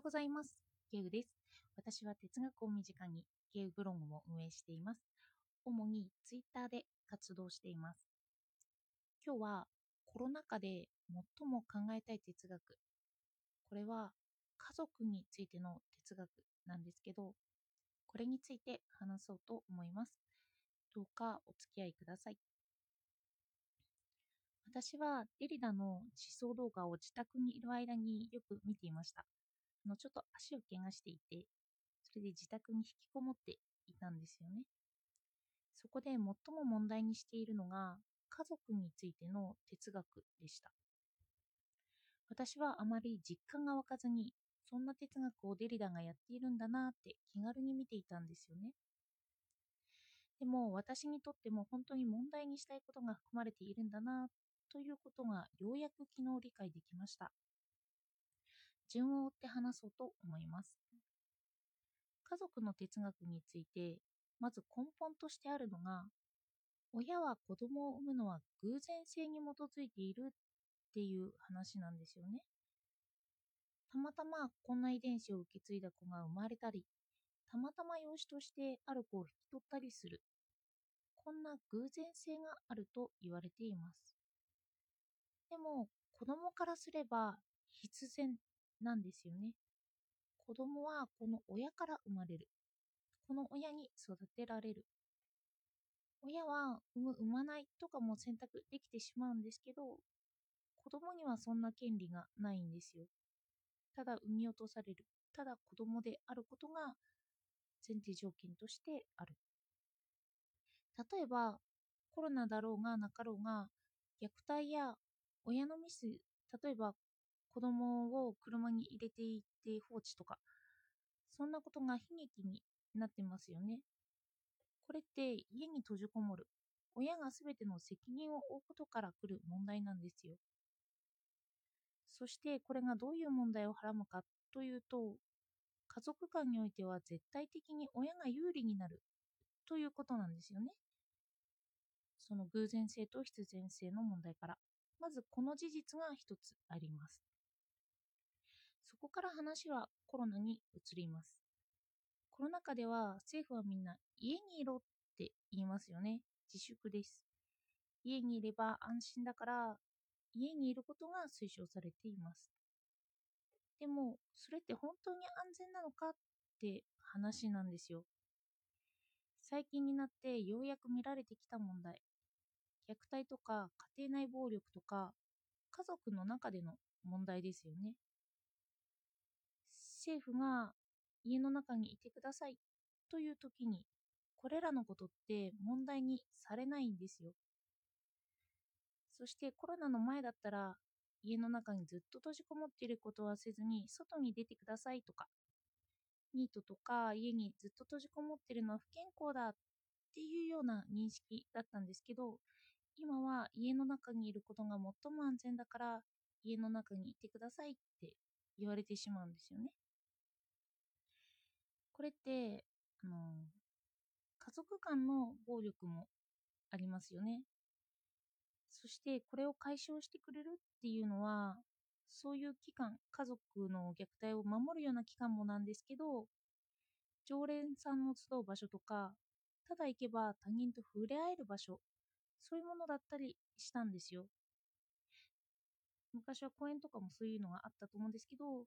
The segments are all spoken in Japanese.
ようございます。ゲウです。私は哲学を身近にゲウブログも運営しています。主にツイッターで活動しています。今日はコロナ禍で最も考えたい哲学。これは家族についての哲学なんですけど、これについて話そうと思います。どうかお付き合いください。私はデリダの思想動画を自宅にいる間によく見ていました。のちょっと足を怪我していて、それで自宅に引きこもっていたんですよね。そこで最も問題にしているのが家族についての哲学でした。私はあまり実感が湧かずに、そんな哲学をデリダがやっているんだなって気軽に見ていたんですよね。でも私にとっても本当に問題にしたいことが含まれているんだなということがようやく昨日理解できました。順を追って話そうと思います。家族の哲学について、まず根本としてあるのが、親は子供を産むのは偶然性に基づいているっていう話なんですよね。たまたまこんな遺伝子を受け継いだ子が生まれたり、たまたま養子としてある子を引き取ったりする。こんな偶然性があると言われています。でも子供からすれば必然なんですよね。子供はこの親から生まれる。この親に育てられる。親は産む産まないとかも選択できてしまうんですけど、子供にはそんな権利がないんですよ。ただ産み落とされる。ただ子供であることが前提条件としてある。例えば、コロナだろうがなかろうが、虐待や親のミス、例えば子供を車に入れていって放置とか、そんなことが悲劇になってますよね。これって家に閉じこもる。親が全ての責任を負うことから来る問題なんですよ。そしてこれがどういう問題をはらむかというと、家族間においては絶対的に親が有利になるということなんですよね。その偶然性と必然性の問題から。まずこの事実が一つあります。そこから話はコロナに移ります。コロナ禍では政府はみんな家にいろって言いますよね。自粛です。家にいれば安心だから家にいることが推奨されています。でもそれって本当に安全なのかって話なんですよ。最近になってようやく見られてきた問題。虐待とか家庭内暴力とか家族の中での問題ですよね。政府が家の中にいてくださいという時にこれらのことって問題にされないんですよ。そしてコロナの前だったら家の中にずっと閉じこもっていることはせずに外に出てくださいとかニートとか家にずっと閉じこもってるのは不健康だっていうような認識だったんですけど今は家の中にいることが最も安全だから家の中にいてくださいって言われてしまうんですよね。これってあの家族間の暴力もありますよね。そしてこれを解消してくれるっていうのはそういう機関家族の虐待を守るような機関もなんですけど常連さんの集う場所とかただ行けば他人と触れ合える場所そういうものだったりしたんですよ。昔は公園とかもそういうのがあったと思うんですけど、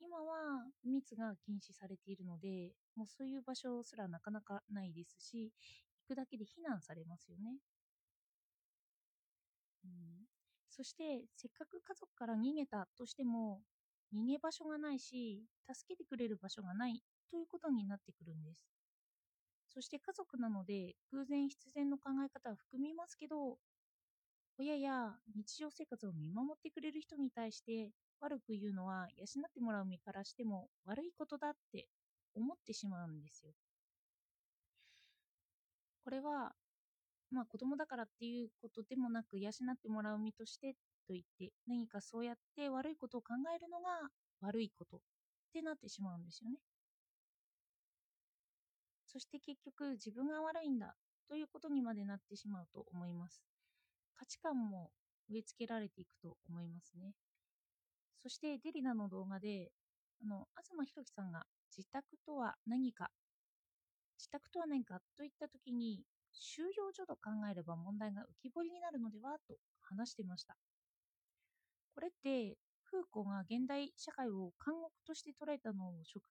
今は密が禁止されているので、もうそういう場所すらなかなかないですし、行くだけで非難されますよね。うん、そして、せっかく家族から逃げたとしても、逃げ場所がないし、助けてくれる場所がないということになってくるんです。そして家族なので偶然必然の考え方は含みますけど、親や日常生活を見守ってくれる人に対して悪く言うのは養ってもらう身からしても悪いことだって思ってしまうんですよ。これは、まあ子供だからっていうことでもなく養ってもらう身としてと言って何かそうやって悪いことを考えるのが悪いことってなってしまうんですよね。そして結局自分が悪いんだということにまでなってしまうと思います。価値観も植え付けられていくと思いますね。そしてデリナの動画であの東博樹さんが自宅とは何か自宅とは何かといった時に収容所と考えれば問題が浮き彫りになるのではと話していました。これってフーコが現代社会を監獄として捉えたのを縮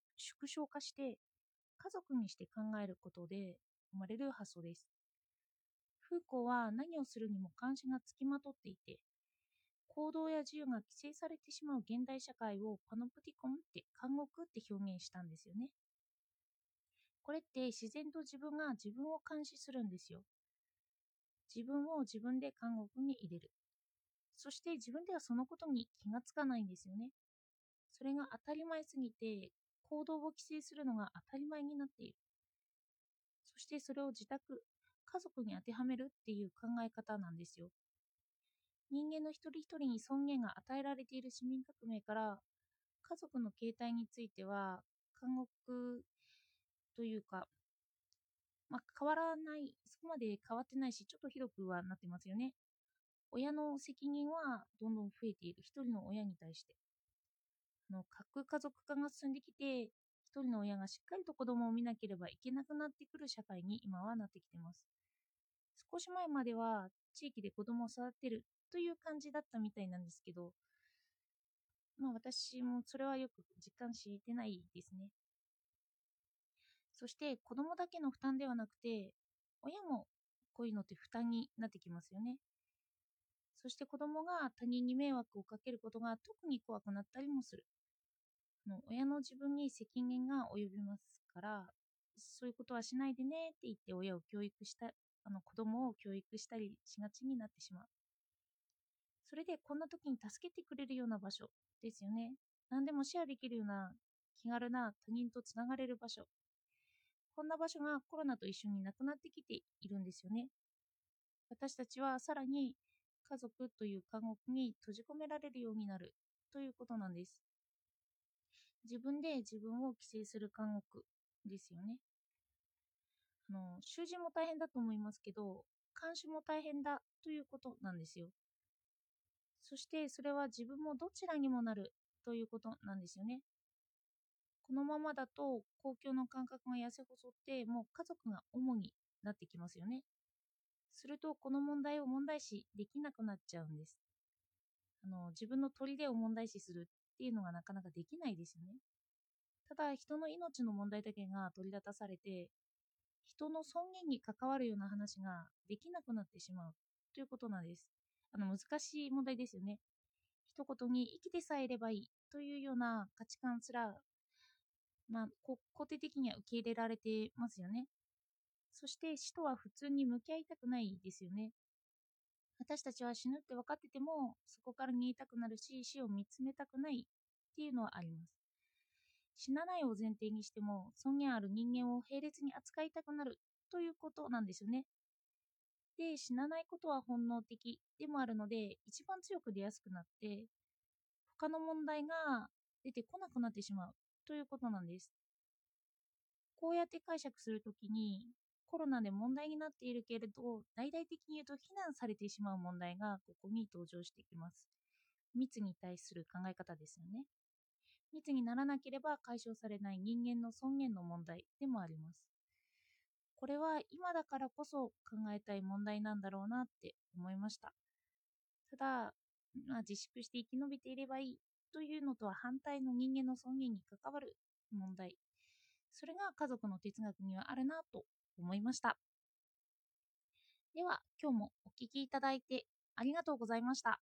小化して家族にして考えることで生まれる発想です。フーコは何をするにも監視がつきまとっていて行動や自由が規制されてしまう現代社会をパノプティコンって監獄って表現したんですよね。これって自然と自分が自分を監視するんですよ。自分を自分で監獄に入れる。そして自分ではそのことに気がつかないんですよね。それが当たり前すぎて行動を規制するのが当たり前になっている。そしてそれを自宅家族に当てはめるっていう考え方なんですよ。人間の一人一人に尊厳が与えられている市民革命から家族の形態については監獄というか、まあ、変わらないそこまで変わってないしちょっとひどくはなってますよね。親の責任はどんどん増えている。一人の親に対して。の核家族化が進んできて一人の親がしっかりと子供を見なければいけなくなってくる社会に今はなってきてます。少し前までは地域で子供を育てるという感じだったみたいなんですけど。まあ私もそれはよく実感してないですね。そして子供だけの負担ではなくて親もこういうのって負担になってきますよね。そして子供が他人に迷惑をかけることが特に怖くなったりもする。の親の自分に責任が及びますからそういうことはしないでねって言って親を教育したあの子供を教育したりしがちになってしまう。それでこんな時に助けてくれるような場所ですよね。何でもシェアできるような気軽な他人とつながれる場所。こんな場所がコロナと一緒になくなってきているんですよね。私たちはさらに家族という監獄に閉じ込められるようになるということなんです。自分で自分を規制する監獄ですよね。あの囚人も大変だと思いますけど監視も大変だということなんですよ。そしてそれは自分もどちらにもなるということなんですよね。このままだと公共の感覚が痩せ細ってもう家族が主になってきますよね。するとこの問題を問題視できなくなっちゃうんです。あの自分の砦を問題視するっていうのがなかなかできないですよね。ただ人の命の問題だけが取り立たされて人の尊厳に関わるような話ができなくなってしまうということなんです。あの難しい問題ですよね。一言に生きてさえいればいいというような価値観すら、まあ、肯定的には受け入れられてますよね。そして死とは普通に向き合いたくないですよね。私たちは死ぬって分かっててもそこから逃げたくなるし死を見つめたくないっていうのはあります死なないを前提にしても尊厳ある人間を並列に扱いたくなるということなんですよねで死なないことは本能的でもあるので一番強く出やすくなって他の問題が出てこなくなってしまうということなんですこうやって解釈するときにコロナで問題になっているけれど、大々的に言うと非難されてしまう問題がここに登場してきます。密に対する考え方ですよね。密にならなければ解消されない人間の尊厳の問題でもあります。これは今だからこそ考えたい問題なんだろうなって思いました。ただ、まあ、自粛して生き延びていればいいというのとは反対の人間の尊厳に関わる問題。それが家族の哲学にはあるなと思いました。では、今日もお聴きいただいてありがとうございました。